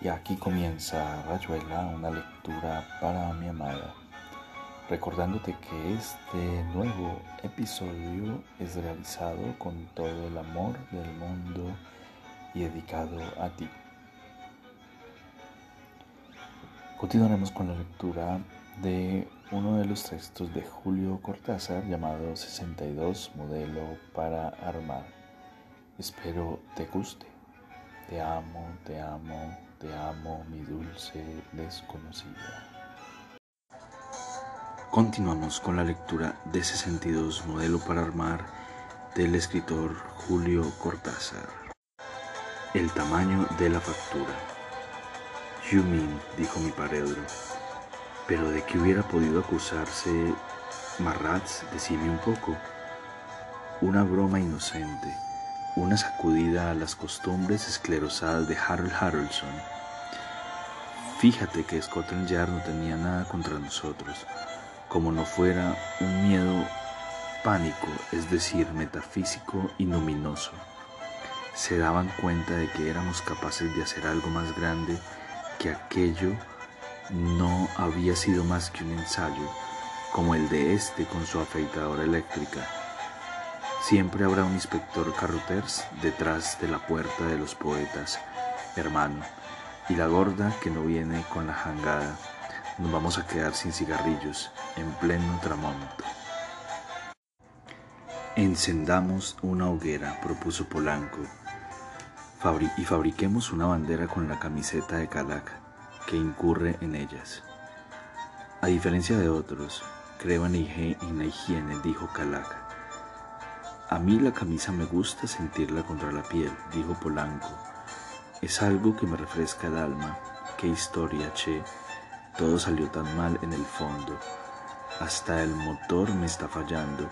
Y aquí comienza Rayuela, una lectura para mi amada, recordándote que este nuevo episodio es realizado con todo el amor del mundo y dedicado a ti. Continuaremos con la lectura de uno de los textos de Julio Cortázar llamado 62 Modelo para Armar. Espero te guste. Te amo, te amo, te amo, mi dulce desconocida. Continuamos con la lectura de 62 Modelo para Armar del escritor Julio Cortázar. El tamaño de la factura. Yumin, dijo mi paredro, pero de que hubiera podido acusarse Marratz, decime un poco. Una broma inocente una sacudida a las costumbres esclerosadas de Harold Harrelson. Fíjate que Scotland Yard no tenía nada contra nosotros, como no fuera un miedo pánico, es decir, metafísico y luminoso. Se daban cuenta de que éramos capaces de hacer algo más grande que aquello no había sido más que un ensayo, como el de este con su afeitadora eléctrica Siempre habrá un inspector Carruthers detrás de la puerta de los poetas, hermano, y la gorda que no viene con la jangada. Nos vamos a quedar sin cigarrillos en pleno tramonto. Encendamos una hoguera, propuso Polanco, y fabriquemos una bandera con la camiseta de Calaca, que incurre en ellas. A diferencia de otros, creo en la higiene, dijo Calaca. A mí la camisa me gusta sentirla contra la piel, dijo Polanco. Es algo que me refresca el alma. Qué historia, che. Todo salió tan mal en el fondo. Hasta el motor me está fallando.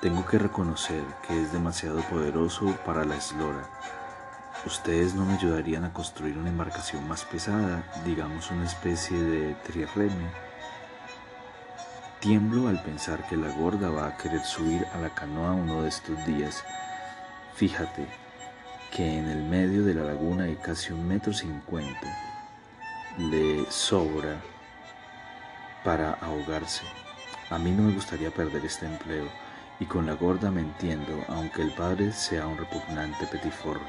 Tengo que reconocer que es demasiado poderoso para la eslora. ¿Ustedes no me ayudarían a construir una embarcación más pesada, digamos una especie de trirreme? Tiemblo al pensar que la gorda va a querer subir a la canoa uno de estos días. Fíjate que en el medio de la laguna hay casi un metro cincuenta. Le sobra para ahogarse. A mí no me gustaría perder este empleo y con la gorda me entiendo, aunque el padre sea un repugnante petiforro.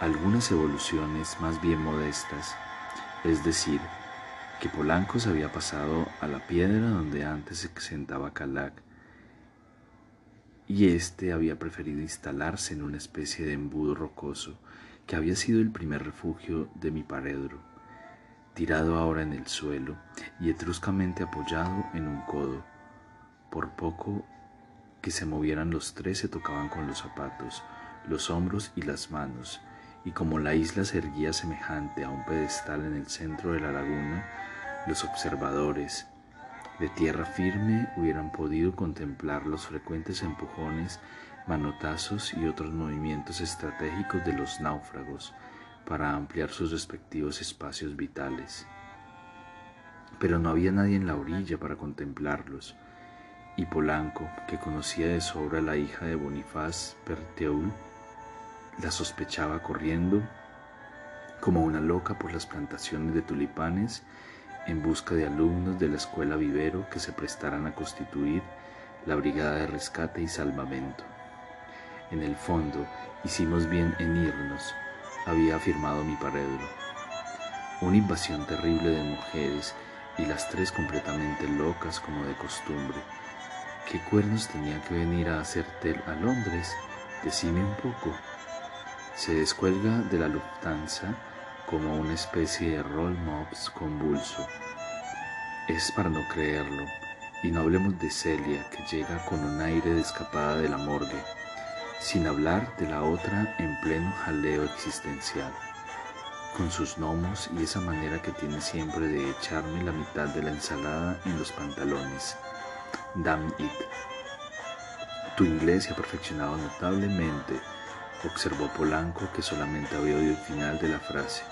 Algunas evoluciones más bien modestas, es decir, que Polanco se había pasado a la piedra donde antes se sentaba Calac, y éste había preferido instalarse en una especie de embudo rocoso que había sido el primer refugio de mi paredro, tirado ahora en el suelo y etruscamente apoyado en un codo. Por poco que se movieran los tres se tocaban con los zapatos, los hombros y las manos, y como la isla se erguía semejante a un pedestal en el centro de la laguna, los observadores de tierra firme hubieran podido contemplar los frecuentes empujones, manotazos y otros movimientos estratégicos de los náufragos para ampliar sus respectivos espacios vitales. Pero no había nadie en la orilla para contemplarlos, y Polanco, que conocía de sobra a la hija de Bonifaz Perteul, la sospechaba corriendo como una loca por las plantaciones de tulipanes en busca de alumnos de la escuela vivero que se prestaran a constituir la brigada de rescate y salvamento. En el fondo, hicimos bien en irnos, había afirmado mi paredro. Una invasión terrible de mujeres y las tres completamente locas como de costumbre. ¿Qué cuernos tenía que venir a hacerte a Londres? Decime un poco se descuelga de la Lufthansa como una especie de roll mops convulso. Es para no creerlo, y no hablemos de Celia, que llega con un aire de escapada de la morgue, sin hablar de la otra en pleno jaleo existencial, con sus gnomos y esa manera que tiene siempre de echarme la mitad de la ensalada en los pantalones. Damn it. Tu inglés se ha perfeccionado notablemente observó Polanco que solamente había oído el final de la frase.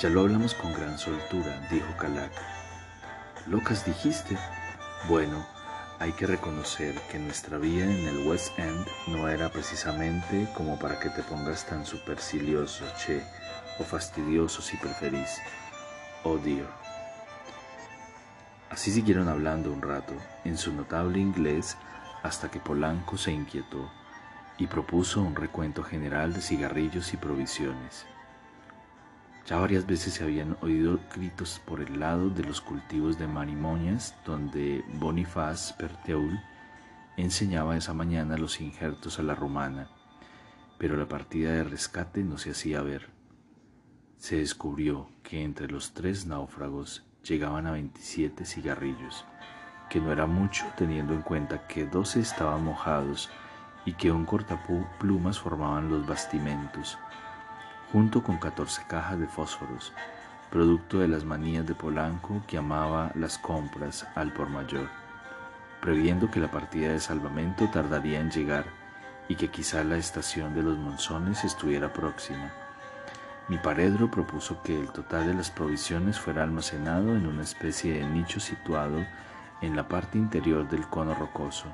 Ya lo hablamos con gran soltura, dijo Calac. ¿Locas dijiste? Bueno, hay que reconocer que nuestra vida en el West End no era precisamente como para que te pongas tan supercilioso, che, o fastidioso si preferís. Oh dear. Así siguieron hablando un rato, en su notable inglés, hasta que Polanco se inquietó y propuso un recuento general de cigarrillos y provisiones. Ya varias veces se habían oído gritos por el lado de los cultivos de marimoñas donde Boniface Perteul enseñaba esa mañana los injertos a la romana, pero la partida de rescate no se hacía ver. Se descubrió que entre los tres náufragos llegaban a 27 cigarrillos, que no era mucho teniendo en cuenta que 12 estaban mojados y que un cortaplumas formaban los bastimentos junto con 14 cajas de fósforos, producto de las manías de Polanco que amaba las compras al por mayor, previendo que la partida de salvamento tardaría en llegar y que quizá la estación de los monzones estuviera próxima. Mi paredro propuso que el total de las provisiones fuera almacenado en una especie de nicho situado en la parte interior del cono rocoso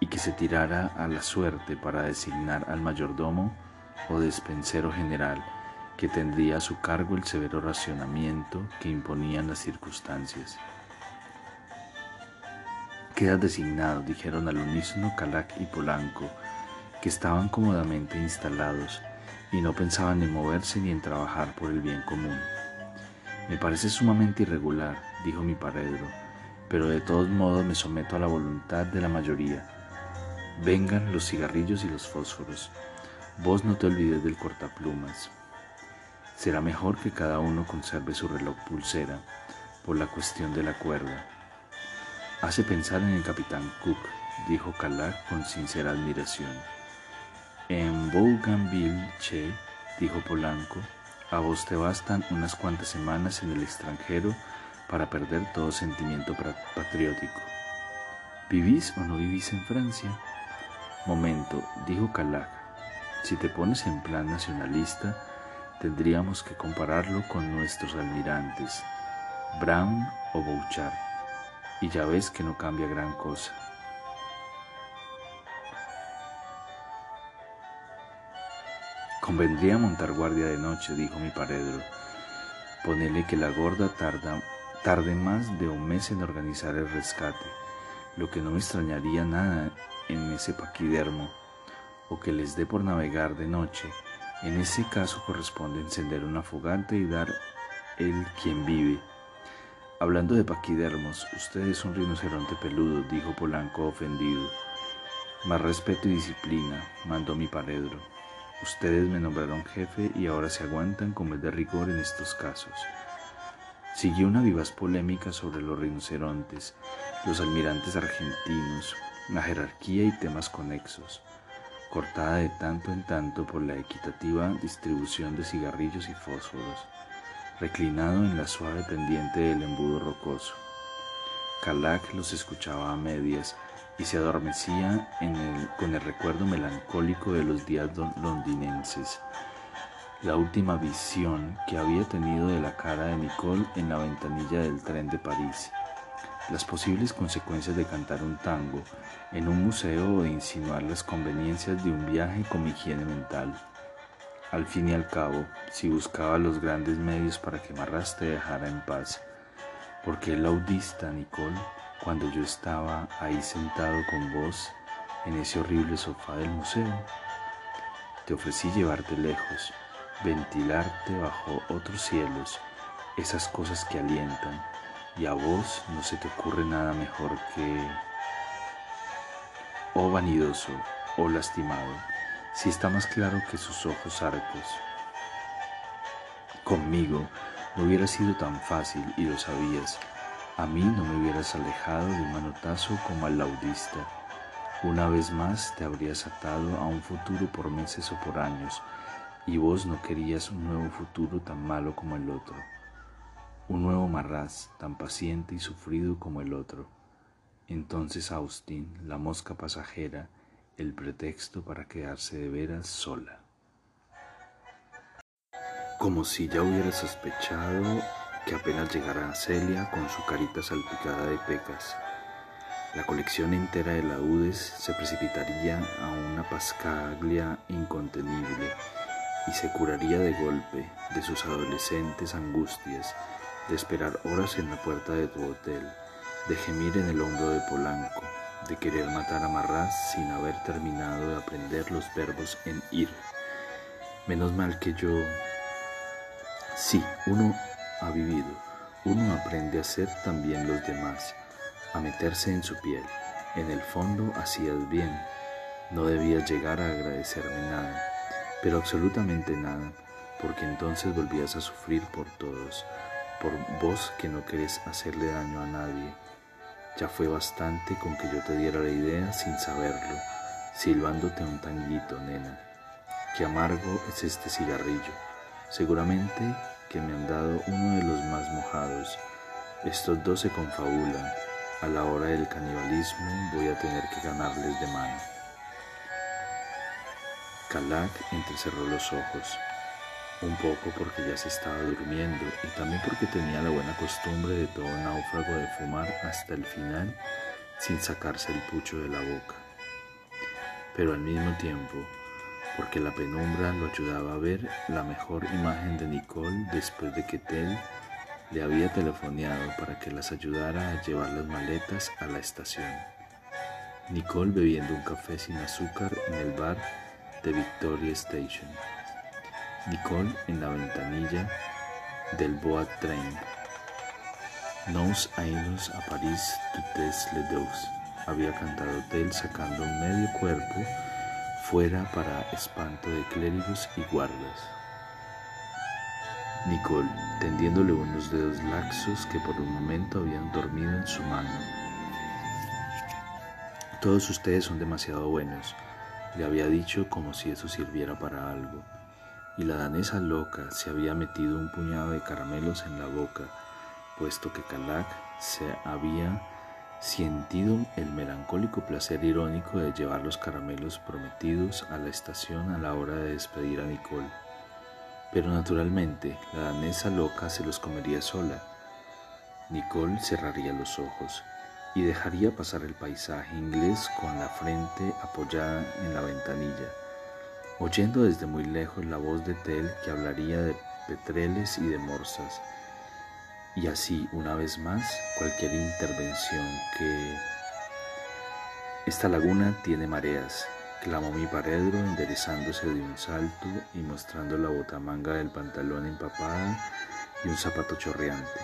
y que se tirara a la suerte para designar al mayordomo o despensero general que tendría a su cargo el severo racionamiento que imponían las circunstancias. Queda designado, dijeron al unísono Calac y Polanco, que estaban cómodamente instalados y no pensaban en moverse ni en trabajar por el bien común. Me parece sumamente irregular, dijo mi paredro, pero de todos modos me someto a la voluntad de la mayoría. Vengan los cigarrillos y los fósforos. Vos no te olvides del cortaplumas. Será mejor que cada uno conserve su reloj pulsera por la cuestión de la cuerda. Hace pensar en el capitán Cook, dijo Calac con sincera admiración. En Bougainville, che, dijo Polanco, a vos te bastan unas cuantas semanas en el extranjero para perder todo sentimiento patriótico. ¿Vivís o no vivís en Francia? Momento, dijo Calac. Si te pones en plan nacionalista, tendríamos que compararlo con nuestros almirantes, Brown o Bouchard, y ya ves que no cambia gran cosa. Convendría montar guardia de noche, dijo mi paredro. Ponele que la gorda tarda, tarde más de un mes en organizar el rescate, lo que no me extrañaría nada en ese paquidermo o que les dé por navegar de noche, en ese caso corresponde encender una fogata y dar el quien vive. Hablando de paquidermos, usted es un rinoceronte peludo, dijo Polanco ofendido. Más respeto y disciplina, mandó mi paredro. Ustedes me nombraron jefe y ahora se aguantan como es de rigor en estos casos. Siguió una vivaz polémica sobre los rinocerontes, los almirantes argentinos, la jerarquía y temas conexos cortada de tanto en tanto por la equitativa distribución de cigarrillos y fósforos, reclinado en la suave pendiente del embudo rocoso. Calac los escuchaba a medias y se adormecía con el recuerdo melancólico de los días londinenses, la última visión que había tenido de la cara de Nicole en la ventanilla del tren de París las posibles consecuencias de cantar un tango en un museo o de insinuar las conveniencias de un viaje con higiene mental. Al fin y al cabo, si buscaba los grandes medios para que Marras te dejara en paz, porque el audista Nicole, cuando yo estaba ahí sentado con vos en ese horrible sofá del museo, te ofrecí llevarte lejos, ventilarte bajo otros cielos, esas cosas que alientan, y a vos no se te ocurre nada mejor que, oh vanidoso, oh lastimado, si está más claro que sus ojos arcos. Conmigo no hubiera sido tan fácil y lo sabías. A mí no me hubieras alejado de un manotazo como al laudista. Una vez más te habrías atado a un futuro por meses o por años, y vos no querías un nuevo futuro tan malo como el otro un nuevo Marraz tan paciente y sufrido como el otro. Entonces Austin, la mosca pasajera, el pretexto para quedarse de veras sola. Como si ya hubiera sospechado que apenas llegara Celia con su carita salpicada de pecas, la colección entera de laúdes se precipitaría a una pascaglia incontenible y se curaría de golpe de sus adolescentes angustias de esperar horas en la puerta de tu hotel, de gemir en el hombro de Polanco, de querer matar a Marras sin haber terminado de aprender los verbos en ir. Menos mal que yo... Sí, uno ha vivido, uno aprende a ser también los demás, a meterse en su piel. En el fondo hacías bien, no debías llegar a agradecerme nada, pero absolutamente nada, porque entonces volvías a sufrir por todos, por vos que no querés hacerle daño a nadie ya fue bastante con que yo te diera la idea sin saberlo, silbándote un tanguito, nena. Qué amargo es este cigarrillo. Seguramente que me han dado uno de los más mojados. Estos dos se confabulan. A la hora del canibalismo voy a tener que ganarles de mano. Kalak entrecerró los ojos un poco porque ya se estaba durmiendo y también porque tenía la buena costumbre de todo náufrago de fumar hasta el final sin sacarse el pucho de la boca. Pero al mismo tiempo, porque la penumbra lo ayudaba a ver la mejor imagen de Nicole después de que Tel le había telefoneado para que las ayudara a llevar las maletas a la estación. Nicole bebiendo un café sin azúcar en el bar de Victoria Station. Nicole en la ventanilla del Boat Train. Nous allons a París toutes les deux. Había cantado Tel sacando un medio cuerpo fuera para espanto de clérigos y guardas. Nicole, tendiéndole unos dedos laxos que por un momento habían dormido en su mano. Todos ustedes son demasiado buenos, le había dicho como si eso sirviera para algo y la danesa loca se había metido un puñado de caramelos en la boca, puesto que Kalak se había sentido el melancólico placer irónico de llevar los caramelos prometidos a la estación a la hora de despedir a Nicole. Pero naturalmente la danesa loca se los comería sola. Nicole cerraría los ojos y dejaría pasar el paisaje inglés con la frente apoyada en la ventanilla oyendo desde muy lejos la voz de Tel que hablaría de petreles y de morsas. Y así, una vez más, cualquier intervención que... Esta laguna tiene mareas, clamó mi paredro enderezándose de un salto y mostrando la botamanga del pantalón empapada y un zapato chorreante.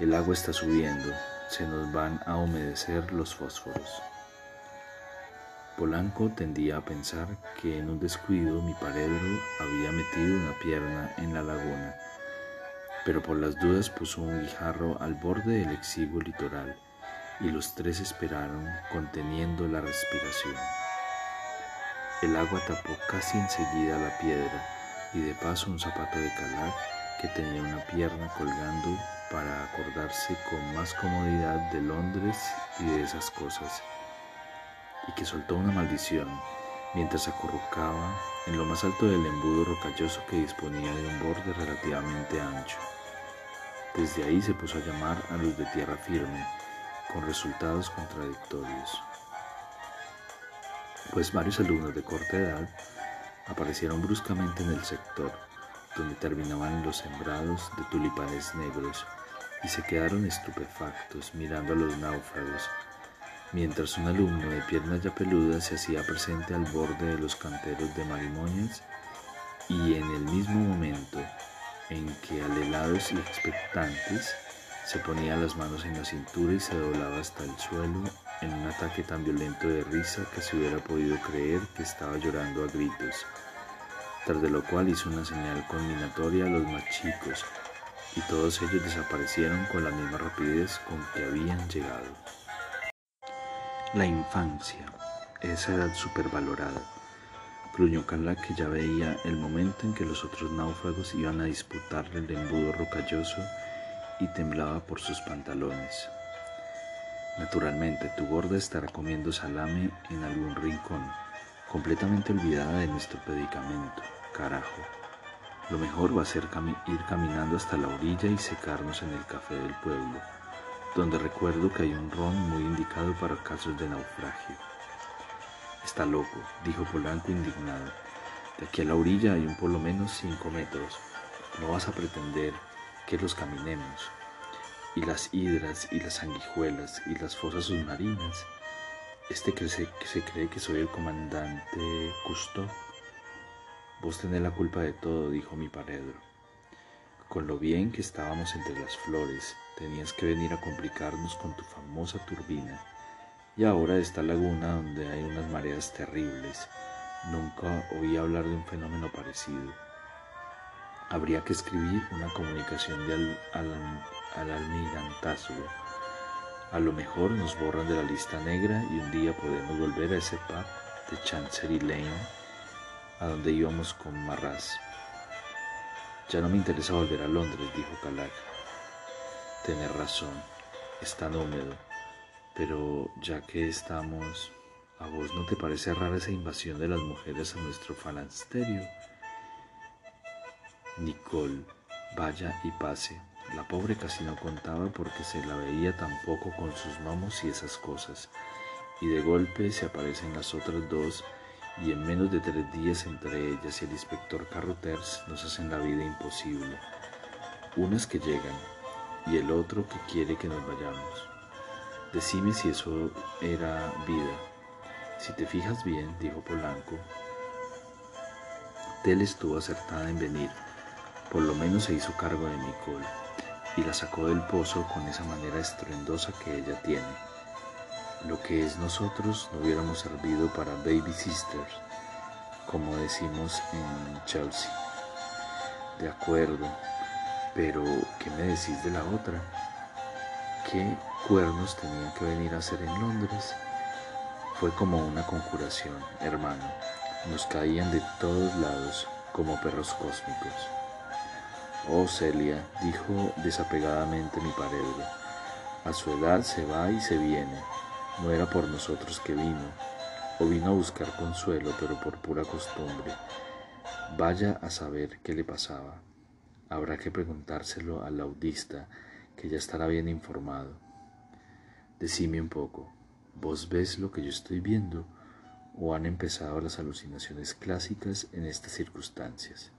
El agua está subiendo, se nos van a humedecer los fósforos. Polanco tendía a pensar que en un descuido mi paredro había metido una pierna en la laguna, pero por las dudas puso un guijarro al borde del exiguo litoral y los tres esperaron conteniendo la respiración. El agua tapó casi enseguida la piedra y de paso un zapato de calar que tenía una pierna colgando para acordarse con más comodidad de Londres y de esas cosas y que soltó una maldición mientras acurrucaba en lo más alto del embudo rocalloso que disponía de un borde relativamente ancho. Desde ahí se puso a llamar a los de tierra firme, con resultados contradictorios. Pues varios alumnos de corta edad aparecieron bruscamente en el sector, donde terminaban los sembrados de tulipanes negros, y se quedaron estupefactos mirando a los náufragos mientras un alumno de piernas ya peludas se hacía presente al borde de los canteros de marimonias y en el mismo momento en que alelados y expectantes se ponía las manos en la cintura y se doblaba hasta el suelo en un ataque tan violento de risa que se hubiera podido creer que estaba llorando a gritos, tras de lo cual hizo una señal conminatoria a los más chicos, y todos ellos desaparecieron con la misma rapidez con que habían llegado. La infancia, esa edad supervalorada. Gruñó Carla que ya veía el momento en que los otros náufragos iban a disputarle el embudo rocalloso y temblaba por sus pantalones. Naturalmente, tu gorda estará comiendo salame en algún rincón, completamente olvidada de nuestro predicamento. Carajo. Lo mejor va a ser ir caminando hasta la orilla y secarnos en el café del pueblo, donde recuerdo que hay un ron muy indicado para casos de naufragio. Está loco, dijo Polanco indignado. De aquí a la orilla hay un por lo menos cinco metros. No vas a pretender que los caminemos y las hidras y las sanguijuelas y las fosas submarinas. Este que se, que se cree que soy el comandante Cousteau. Vos tenés la culpa de todo, dijo mi paredro. Con lo bien que estábamos entre las flores, tenías que venir a complicarnos con tu famosa turbina. Y ahora esta laguna donde hay unas mareas terribles. Nunca oí hablar de un fenómeno parecido. Habría que escribir una comunicación al, al, al almirantazgo. A lo mejor nos borran de la lista negra y un día podemos volver a ese pub de Chancery Lane, a donde íbamos con Marras. Ya no me interesa volver a Londres, dijo Calac. Tener razón, es tan húmedo, pero ya que estamos, ¿a vos no te parece rara esa invasión de las mujeres a nuestro falansterio? Nicole, vaya y pase. La pobre casi no contaba porque se la veía tampoco con sus gnomos y esas cosas. Y de golpe se aparecen las otras dos y en menos de tres días entre ellas y el inspector Carroters nos hacen la vida imposible. Unas que llegan y el otro que quiere que nos vayamos. Decime si eso era vida. Si te fijas bien, dijo Polanco, Tel estuvo acertada en venir. Por lo menos se hizo cargo de Nicole y la sacó del pozo con esa manera estruendosa que ella tiene. Lo que es nosotros no hubiéramos servido para baby sisters, como decimos en Chelsea. De acuerdo, pero ¿qué me decís de la otra? ¿Qué cuernos tenía que venir a hacer en Londres? Fue como una conjuración, hermano. Nos caían de todos lados como perros cósmicos. Oh Celia, dijo desapegadamente mi paredro, a su edad se va y se viene. No era por nosotros que vino, o vino a buscar consuelo, pero por pura costumbre. Vaya a saber qué le pasaba. Habrá que preguntárselo al audista, que ya estará bien informado. Decime un poco, ¿vos ves lo que yo estoy viendo? ¿O han empezado las alucinaciones clásicas en estas circunstancias?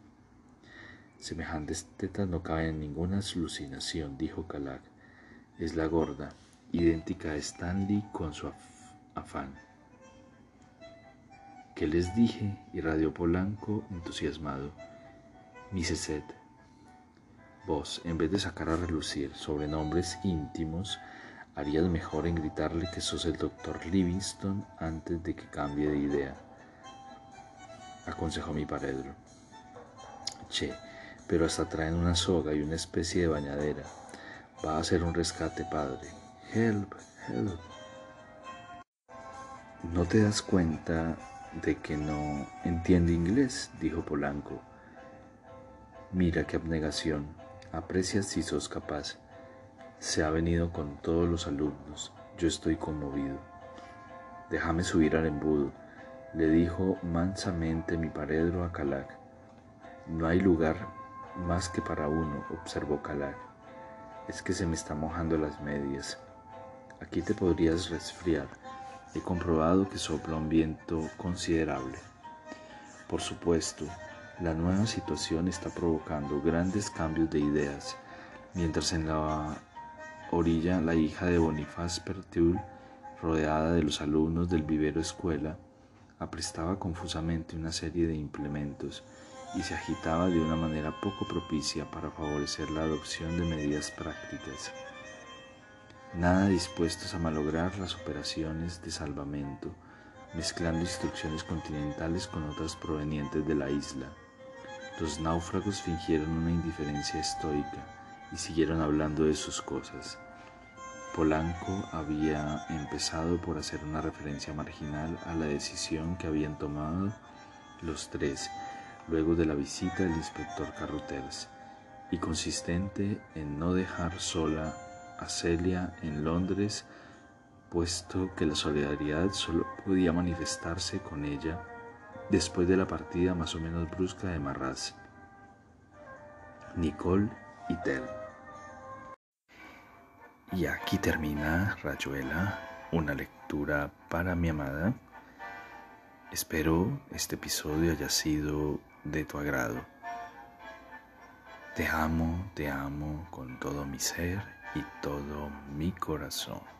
Semejantes tetas no caben en ninguna alucinación, dijo Calac. Es la gorda, idéntica a Stanley con su afán. ¿Qué les dije? irradió Polanco entusiasmado. Miseset, vos, en vez de sacar a relucir sobrenombres íntimos, harías mejor en gritarle que sos el doctor Livingston antes de que cambie de idea, aconsejó mi paredro. Che, pero hasta traen una soga y una especie de bañadera. Va a ser un rescate, padre. Help, help. ¿No te das cuenta de que no entiende inglés? dijo Polanco. Mira qué abnegación. Aprecias si sos capaz. Se ha venido con todos los alumnos. Yo estoy conmovido. Déjame subir al embudo, le dijo mansamente mi paredro a Calac. No hay lugar más que para uno, observó Calar. Es que se me está mojando las medias. Aquí te podrías resfriar. He comprobado que sopla un viento considerable. Por supuesto, la nueva situación está provocando grandes cambios de ideas, mientras en la orilla la hija de Boniface Pertul, rodeada de los alumnos del vivero escuela, aprestaba confusamente una serie de implementos y se agitaba de una manera poco propicia para favorecer la adopción de medidas prácticas, nada dispuestos a malograr las operaciones de salvamento, mezclando instrucciones continentales con otras provenientes de la isla. Los náufragos fingieron una indiferencia estoica y siguieron hablando de sus cosas. Polanco había empezado por hacer una referencia marginal a la decisión que habían tomado los tres luego de la visita del inspector Carruthers y consistente en no dejar sola a Celia en Londres puesto que la solidaridad solo podía manifestarse con ella después de la partida más o menos brusca de Marraz, Nicole y Tel. Y aquí termina Rayuela, una lectura para mi amada. Espero este episodio haya sido de tu agrado. Te amo, te amo con todo mi ser y todo mi corazón.